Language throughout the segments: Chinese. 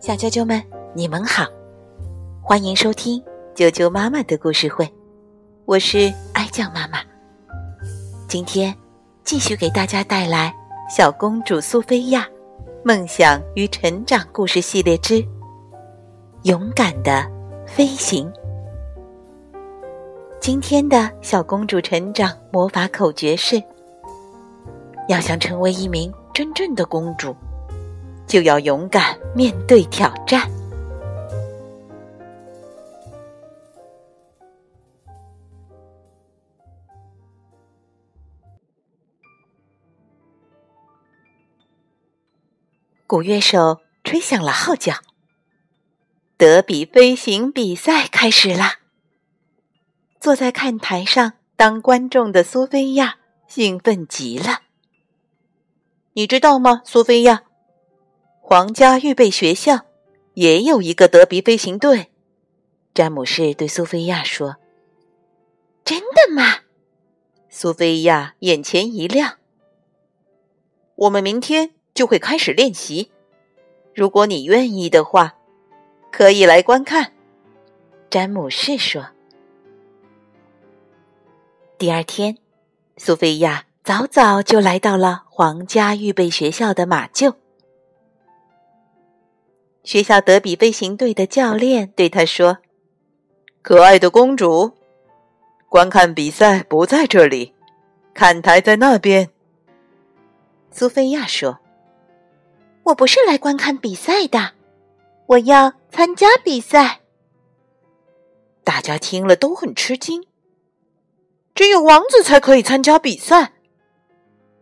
小啾啾们，你们好，欢迎收听啾啾妈妈的故事会，我是爱酱妈妈。今天继续给大家带来《小公主苏菲亚梦想与成长故事系列之勇敢的飞行》。今天的小公主成长魔法口诀是：要想成为一名真正的公主。就要勇敢面对挑战。鼓乐手吹响了号角，德比飞行比赛开始啦！坐在看台上当观众的苏菲亚兴奋极了。你知道吗，苏菲亚？皇家预备学校也有一个德比飞行队，詹姆士对苏菲亚说：“真的吗？”苏菲亚眼前一亮。我们明天就会开始练习，如果你愿意的话，可以来观看。”詹姆士说。第二天，苏菲亚早早就来到了皇家预备学校的马厩。学校德比飞行队的教练对他说：“可爱的公主，观看比赛不在这里，看台在那边。”苏菲亚说：“我不是来观看比赛的，我要参加比赛。”大家听了都很吃惊。只有王子才可以参加比赛，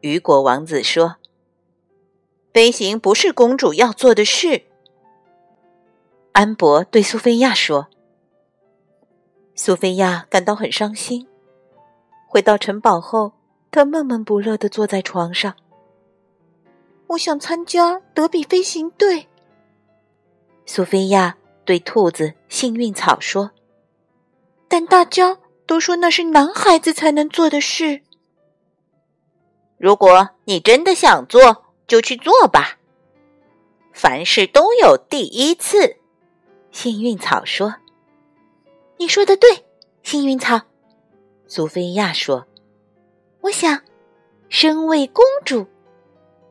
雨果王子说：“飞行不是公主要做的事。”安博对苏菲亚说：“苏菲亚感到很伤心。回到城堡后，她闷闷不乐的坐在床上。我想参加德比飞行队。”苏菲亚对兔子幸运草说：“但大家都说那是男孩子才能做的事。如果你真的想做，就去做吧。凡事都有第一次。”幸运草说：“你说的对，幸运草。”苏菲亚说：“我想，身为公主，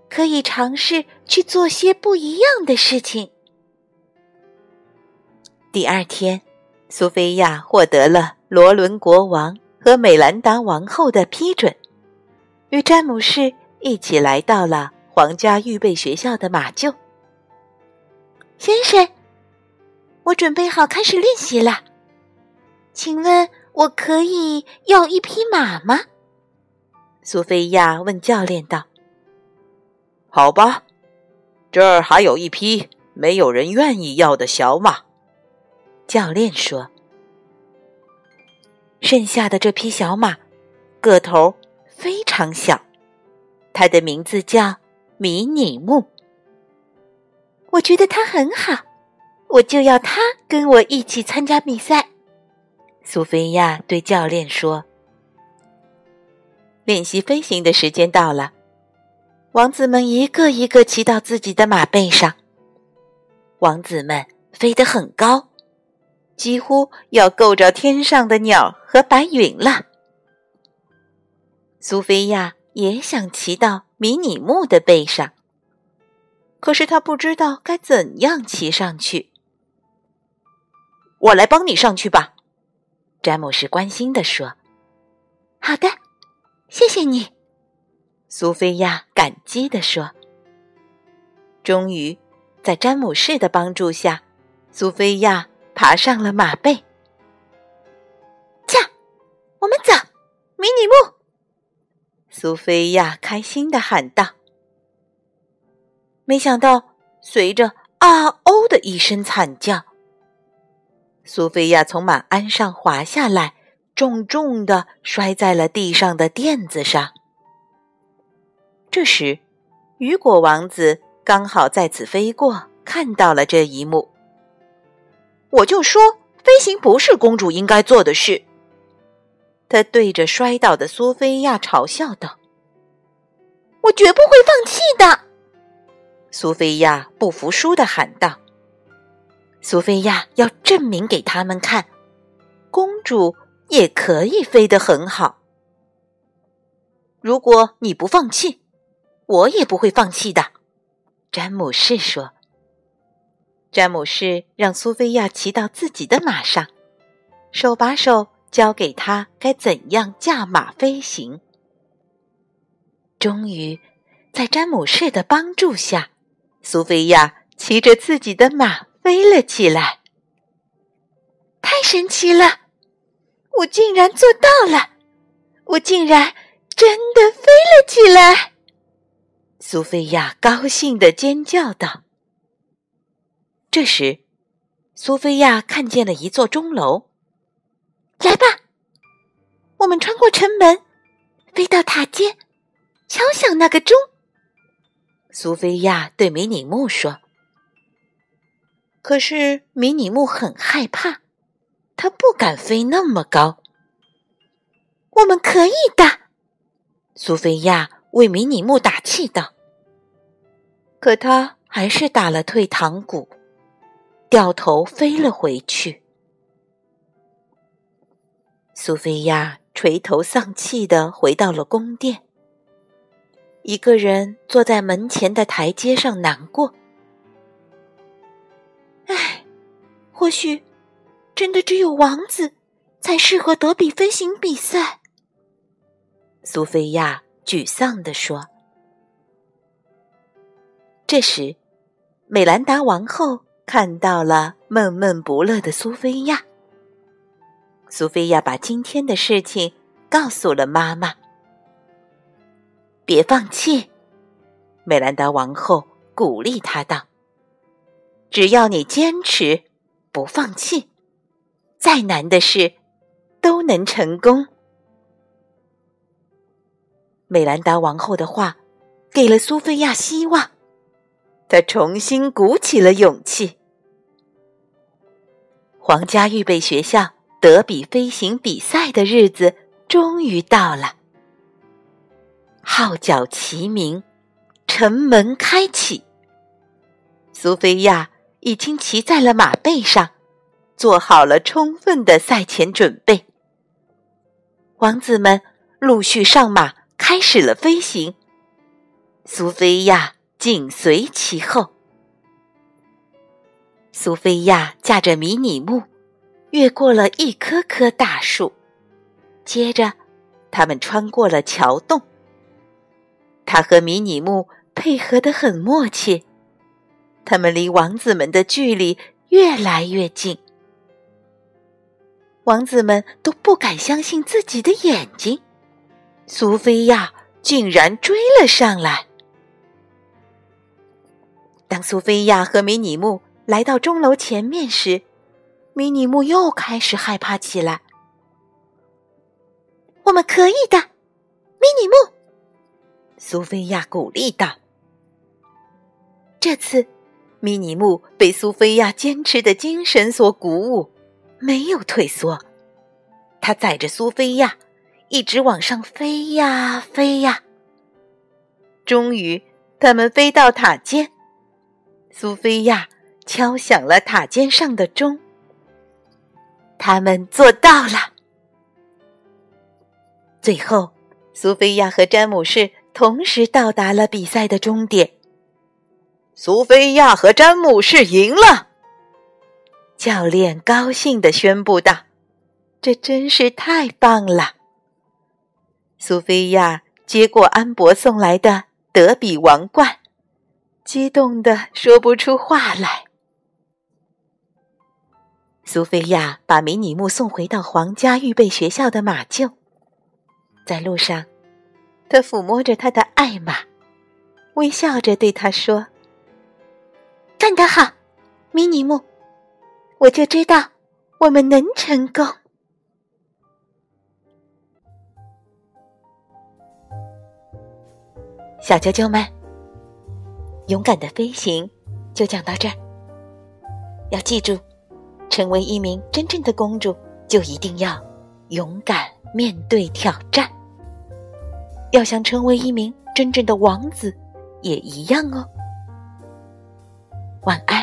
可以尝试去做些不一样的事情。”第二天，苏菲亚获得了罗伦国王和美兰达王后的批准，与詹姆士一起来到了皇家预备学校的马厩。先生。我准备好开始练习了，请问我可以要一匹马吗？苏菲亚问教练道。“好吧，这儿还有一匹没有人愿意要的小马。”教练说。剩下的这匹小马个头非常小，它的名字叫迷你木。我觉得它很好。我就要他跟我一起参加比赛。苏菲亚对教练说：“练习飞行的时间到了，王子们一个一个骑到自己的马背上。王子们飞得很高，几乎要够着天上的鸟和白云了。苏菲亚也想骑到迷你木的背上，可是她不知道该怎样骑上去。”我来帮你上去吧，詹姆士关心地说。“好的，谢谢你。”苏菲亚感激地说。终于，在詹姆士的帮助下，苏菲亚爬上了马背。驾，我们走，迷你木！苏菲亚开心的喊道。没想到，随着“啊哦”的一声惨叫。苏菲亚从马鞍上滑下来，重重的摔在了地上的垫子上。这时，雨果王子刚好在此飞过，看到了这一幕。我就说，飞行不是公主应该做的事。他对着摔倒的苏菲亚嘲笑道：“我绝不会放弃的。”苏菲亚不服输的喊道：“苏菲亚要证明给他们看，公主也可以飞得很好。如果你不放弃，我也不会放弃的。”詹姆士说。詹姆士让苏菲亚骑到自己的马上，手把手教给他该怎样驾马飞行。终于，在詹姆士的帮助下，苏菲亚骑着自己的马飞了起来。太神奇了！我竟然做到了！我竟然真的飞了起来！苏菲亚高兴的尖叫道。这时，苏菲亚看见了一座钟楼。来吧，我们穿过城门，飞到塔尖，敲响那个钟。苏菲亚对迷你木说。可是迷你木很害怕，他不敢飞那么高。我们可以的，苏菲亚为迷你木打气道。可他还是打了退堂鼓。掉头飞了回去。苏菲亚垂头丧气的回到了宫殿，一个人坐在门前的台阶上难过。唉，或许真的只有王子才适合德比飞行比赛。苏菲亚沮丧地说。这时，美兰达王后。看到了闷闷不乐的苏菲亚，苏菲亚把今天的事情告诉了妈妈。别放弃，美兰达王后鼓励她道：“只要你坚持，不放弃，再难的事都能成功。”美兰达王后的话给了苏菲亚希望。她重新鼓起了勇气。皇家预备学校德比飞行比赛的日子终于到了，号角齐鸣，城门开启。苏菲亚已经骑在了马背上，做好了充分的赛前准备。王子们陆续上马，开始了飞行。苏菲亚。紧随其后，苏菲亚驾着迷你木，越过了一棵棵大树。接着，他们穿过了桥洞。他和迷你木配合的很默契，他们离王子们的距离越来越近。王子们都不敢相信自己的眼睛，苏菲亚竟然追了上来。当苏菲亚和迷你木来到钟楼前面时，迷你木又开始害怕起来。我们可以的，迷你木。苏菲亚鼓励道。这次，迷你木被苏菲亚坚持的精神所鼓舞，没有退缩。他载着苏菲亚一直往上飞呀飞呀。终于，他们飞到塔尖。苏菲亚敲响了塔尖上的钟。他们做到了。最后，苏菲亚和詹姆士同时到达了比赛的终点。苏菲亚和詹姆士赢了。教练高兴的宣布道：“这真是太棒了！”苏菲亚接过安博送来的德比王冠。激动的说不出话来。苏菲亚把迷你木送回到皇家预备学校的马厩，在路上，他抚摸着他的爱马，微笑着对他说：“干得好，迷你木！我就知道我们能成功。”小啾啾们。勇敢的飞行，就讲到这儿。要记住，成为一名真正的公主，就一定要勇敢面对挑战。要想成为一名真正的王子，也一样哦。晚安。